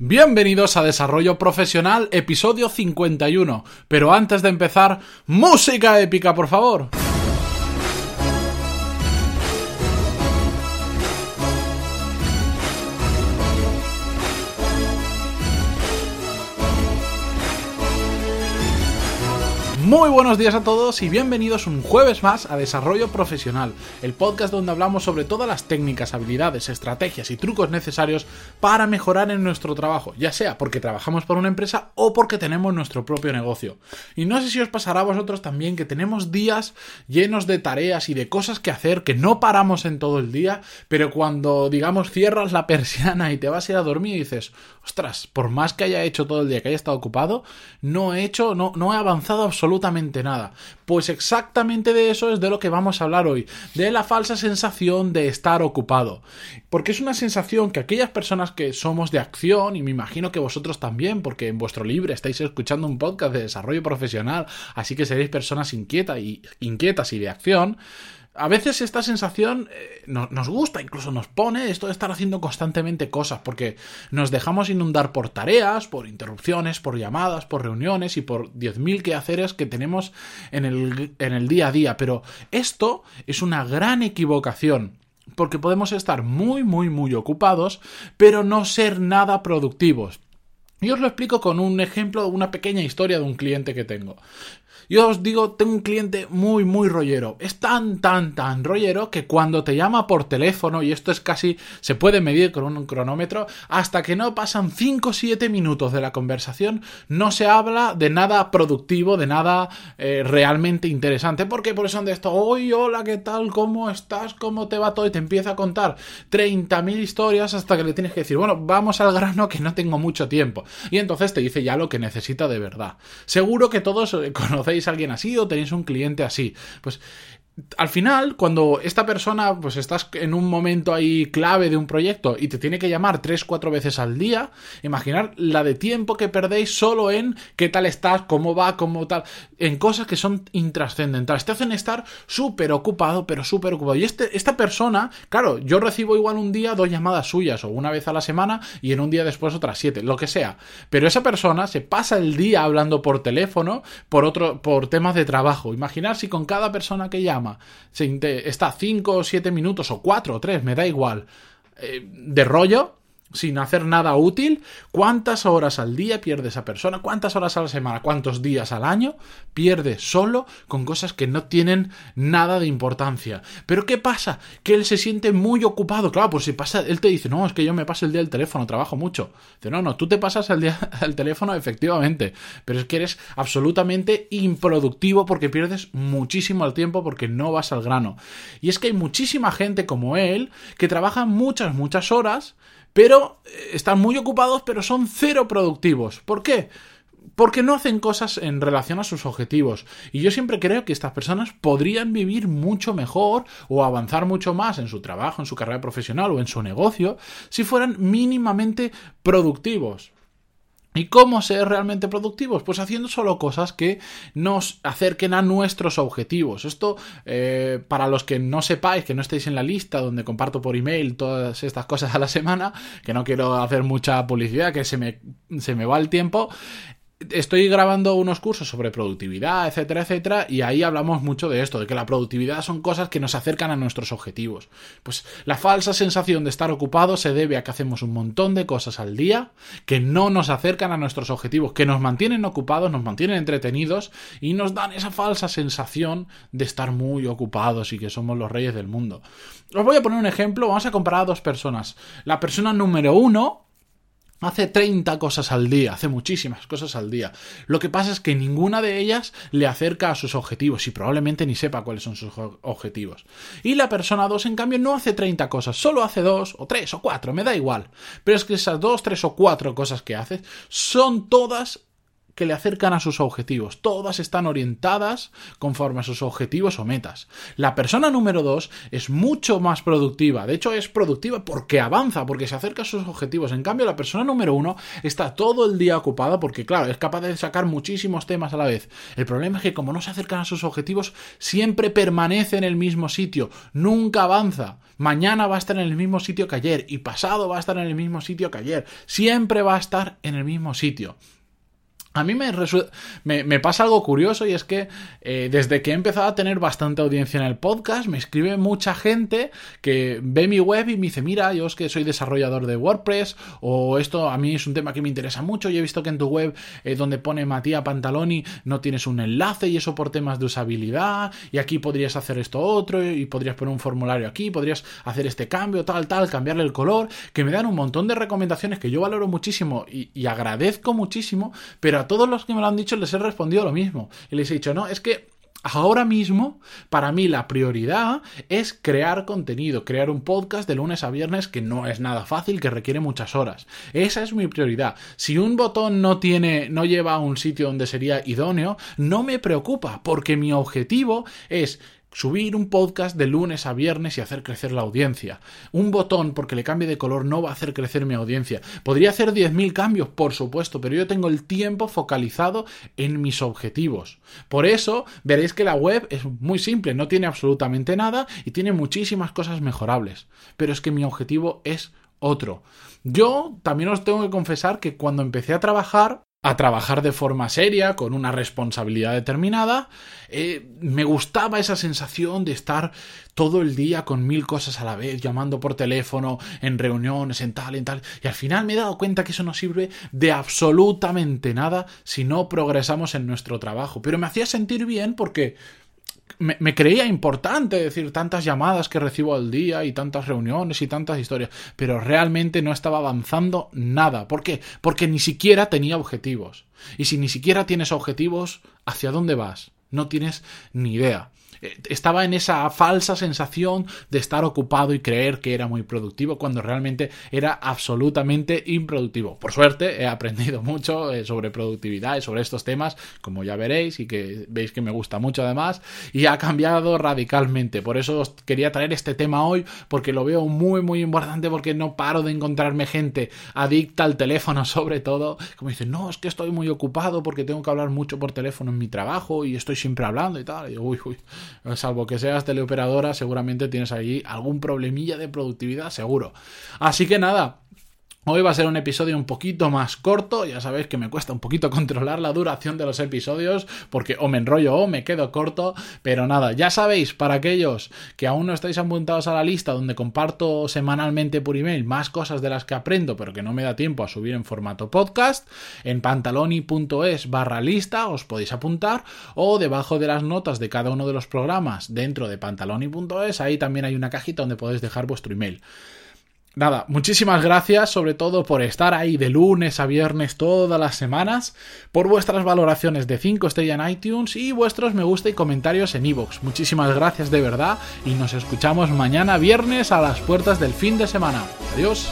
Bienvenidos a Desarrollo Profesional, episodio 51. Pero antes de empezar, música épica, por favor. Muy buenos días a todos y bienvenidos un jueves más a Desarrollo Profesional, el podcast donde hablamos sobre todas las técnicas, habilidades, estrategias y trucos necesarios para mejorar en nuestro trabajo, ya sea porque trabajamos por una empresa o porque tenemos nuestro propio negocio. Y no sé si os pasará a vosotros también que tenemos días llenos de tareas y de cosas que hacer que no paramos en todo el día, pero cuando digamos cierras la persiana y te vas a ir a dormir y dices, ostras, por más que haya hecho todo el día, que haya estado ocupado, no he hecho, no, no he avanzado absolutamente absolutamente nada. Pues exactamente de eso es de lo que vamos a hablar hoy, de la falsa sensación de estar ocupado. Porque es una sensación que aquellas personas que somos de acción, y me imagino que vosotros también, porque en vuestro libre estáis escuchando un podcast de desarrollo profesional, así que seréis personas inquietas y, inquietas y de acción, a veces esta sensación eh, nos gusta, incluso nos pone esto de estar haciendo constantemente cosas, porque nos dejamos inundar por tareas, por interrupciones, por llamadas, por reuniones y por 10.000 quehaceres que tenemos en el, en el día a día. Pero esto es una gran equivocación porque podemos estar muy, muy, muy ocupados, pero no ser nada productivos. Y os lo explico con un ejemplo, una pequeña historia de un cliente que tengo. Yo os digo, tengo un cliente muy, muy rollero. Es tan, tan, tan rollero que cuando te llama por teléfono, y esto es casi, se puede medir con un cronómetro, hasta que no pasan 5 o 7 minutos de la conversación, no se habla de nada productivo, de nada eh, realmente interesante. Porque por eso de esto, hoy, hola, ¿qué tal? ¿Cómo estás? ¿Cómo te va todo? Y te empieza a contar 30.000 historias hasta que le tienes que decir, bueno, vamos al grano que no tengo mucho tiempo. Y entonces te dice ya lo que necesita de verdad. Seguro que todos eh, conocéis alguien así o tenéis un cliente así. Pues al final, cuando esta persona, pues estás en un momento ahí clave de un proyecto y te tiene que llamar tres, cuatro veces al día, imaginar la de tiempo que perdéis solo en qué tal estás, cómo va, cómo tal, en cosas que son intrascendentales. Te hacen estar súper ocupado, pero súper ocupado. Y este, esta persona, claro, yo recibo igual un día dos llamadas suyas, o una vez a la semana, y en un día después otras siete, lo que sea. Pero esa persona se pasa el día hablando por teléfono, por otro, por temas de trabajo. Imaginar si con cada persona que llama está 5 o 7 minutos o 4 o 3, me da igual, eh, de rollo, sin hacer nada útil, cuántas horas al día pierde esa persona, cuántas horas a la semana, cuántos días al año pierde solo con cosas que no tienen nada de importancia. Pero ¿qué pasa? Que él se siente muy ocupado. Claro, pues si pasa, él te dice, no, es que yo me paso el día al teléfono, trabajo mucho. Dice, no, no, tú te pasas el día al teléfono, efectivamente, pero es que eres absolutamente improductivo porque pierdes muchísimo el tiempo porque no vas al grano. Y es que hay muchísima gente como él que trabaja muchas, muchas horas pero eh, están muy ocupados, pero son cero productivos. ¿Por qué? Porque no hacen cosas en relación a sus objetivos. Y yo siempre creo que estas personas podrían vivir mucho mejor o avanzar mucho más en su trabajo, en su carrera profesional o en su negocio si fueran mínimamente productivos. ¿Y cómo ser realmente productivos? Pues haciendo solo cosas que nos acerquen a nuestros objetivos. Esto, eh, para los que no sepáis, que no estéis en la lista donde comparto por email todas estas cosas a la semana, que no quiero hacer mucha publicidad, que se me, se me va el tiempo, estoy grabando unos cursos sobre productividad, etcétera, etcétera, y ahí hablamos mucho de esto, de que la productividad son cosas que nos acercan a nuestros objetivos. Pues la falsa sensación de estar ocupado se debe a que hacemos un montón de cosas al día que no nos acercan a nuestros objetivos, que nos mantienen ocupados, nos mantienen entretenidos y nos dan esa falsa sensación de estar muy ocupados y que somos los reyes del mundo. Os voy a poner un ejemplo, vamos a comparar a dos personas. La persona número uno Hace 30 cosas al día, hace muchísimas cosas al día. Lo que pasa es que ninguna de ellas le acerca a sus objetivos y probablemente ni sepa cuáles son sus objetivos. Y la persona 2, en cambio, no hace 30 cosas, solo hace 2 o 3 o 4, me da igual. Pero es que esas 2, 3 o 4 cosas que hace son todas que le acercan a sus objetivos. Todas están orientadas conforme a sus objetivos o metas. La persona número dos es mucho más productiva. De hecho, es productiva porque avanza, porque se acerca a sus objetivos. En cambio, la persona número uno está todo el día ocupada porque, claro, es capaz de sacar muchísimos temas a la vez. El problema es que como no se acercan a sus objetivos, siempre permanece en el mismo sitio, nunca avanza. Mañana va a estar en el mismo sitio que ayer y pasado va a estar en el mismo sitio que ayer. Siempre va a estar en el mismo sitio. A mí me, me, pasa algo curioso y es que eh, desde que he empezado a tener bastante audiencia en el podcast, me escribe mucha gente que ve mi web y me dice, mira, yo es que soy desarrollador de WordPress o esto a mí es un tema que me interesa mucho y he visto que en tu web eh, donde pone Matías Pantaloni no tienes un enlace y eso por temas de usabilidad y aquí podrías hacer esto otro y podrías poner un formulario aquí, podrías hacer este cambio, tal, tal, cambiarle el color, que me dan un montón de recomendaciones que yo valoro muchísimo y, y agradezco muchísimo, pero a todos los que me lo han dicho les he respondido lo mismo. Y les he dicho, no, es que Ahora mismo, para mí la prioridad es crear contenido, crear un podcast de lunes a viernes que no es nada fácil, que requiere muchas horas. Esa es mi prioridad. Si un botón no tiene, no lleva a un sitio donde sería idóneo, no me preocupa, porque mi objetivo es subir un podcast de lunes a viernes y hacer crecer la audiencia. Un botón porque le cambie de color no va a hacer crecer mi audiencia. Podría hacer 10.000 cambios, por supuesto, pero yo tengo el tiempo focalizado en mis objetivos. Por eso veréis que la web es muy simple, no tiene absolutamente nada y tiene muchísimas cosas mejorables. Pero es que mi objetivo es otro. Yo también os tengo que confesar que cuando empecé a trabajar a trabajar de forma seria, con una responsabilidad determinada, eh, me gustaba esa sensación de estar todo el día con mil cosas a la vez, llamando por teléfono, en reuniones, en tal, en tal, y al final me he dado cuenta que eso no sirve de absolutamente nada si no progresamos en nuestro trabajo, pero me hacía sentir bien porque me, creía importante decir tantas llamadas que recibo al día y tantas reuniones y tantas historias, pero realmente no estaba avanzando nada. ¿Por qué? Porque ni siquiera tenía objetivos. Y si ni siquiera tienes objetivos, ¿hacia dónde vas? No tienes ni idea. Eh, estaba en esa falsa sensación de estar ocupado y creer que era muy productivo cuando realmente era absolutamente improductivo. Por suerte he aprendido mucho eh, sobre productividad y sobre estos temas, como ya veréis y que veis que me gusta mucho además, y ha cambiado radicalmente. Por eso os quería traer este tema hoy porque lo veo muy muy importante porque no paro de encontrarme gente adicta al teléfono sobre todo, como dice, no, es que estoy muy ocupado porque tengo que hablar mucho por teléfono en mi trabajo y estoy siempre hablando y tal. Y yo, uy, uy, Salvo que seas teleoperadora, seguramente tienes ahí algún problemilla de productividad, seguro. Así que nada, Hoy va a ser un episodio un poquito más corto, ya sabéis que me cuesta un poquito controlar la duración de los episodios porque o me enrollo o me quedo corto, pero nada, ya sabéis, para aquellos que aún no estáis apuntados a la lista donde comparto semanalmente por email más cosas de las que aprendo pero que no me da tiempo a subir en formato podcast, en pantaloni.es barra lista os podéis apuntar o debajo de las notas de cada uno de los programas dentro de pantaloni.es ahí también hay una cajita donde podéis dejar vuestro email. Nada, muchísimas gracias sobre todo por estar ahí de lunes a viernes todas las semanas, por vuestras valoraciones de 5 estrellas en iTunes y vuestros me gusta y comentarios en iVoox. Muchísimas gracias de verdad y nos escuchamos mañana viernes a las puertas del fin de semana. Adiós.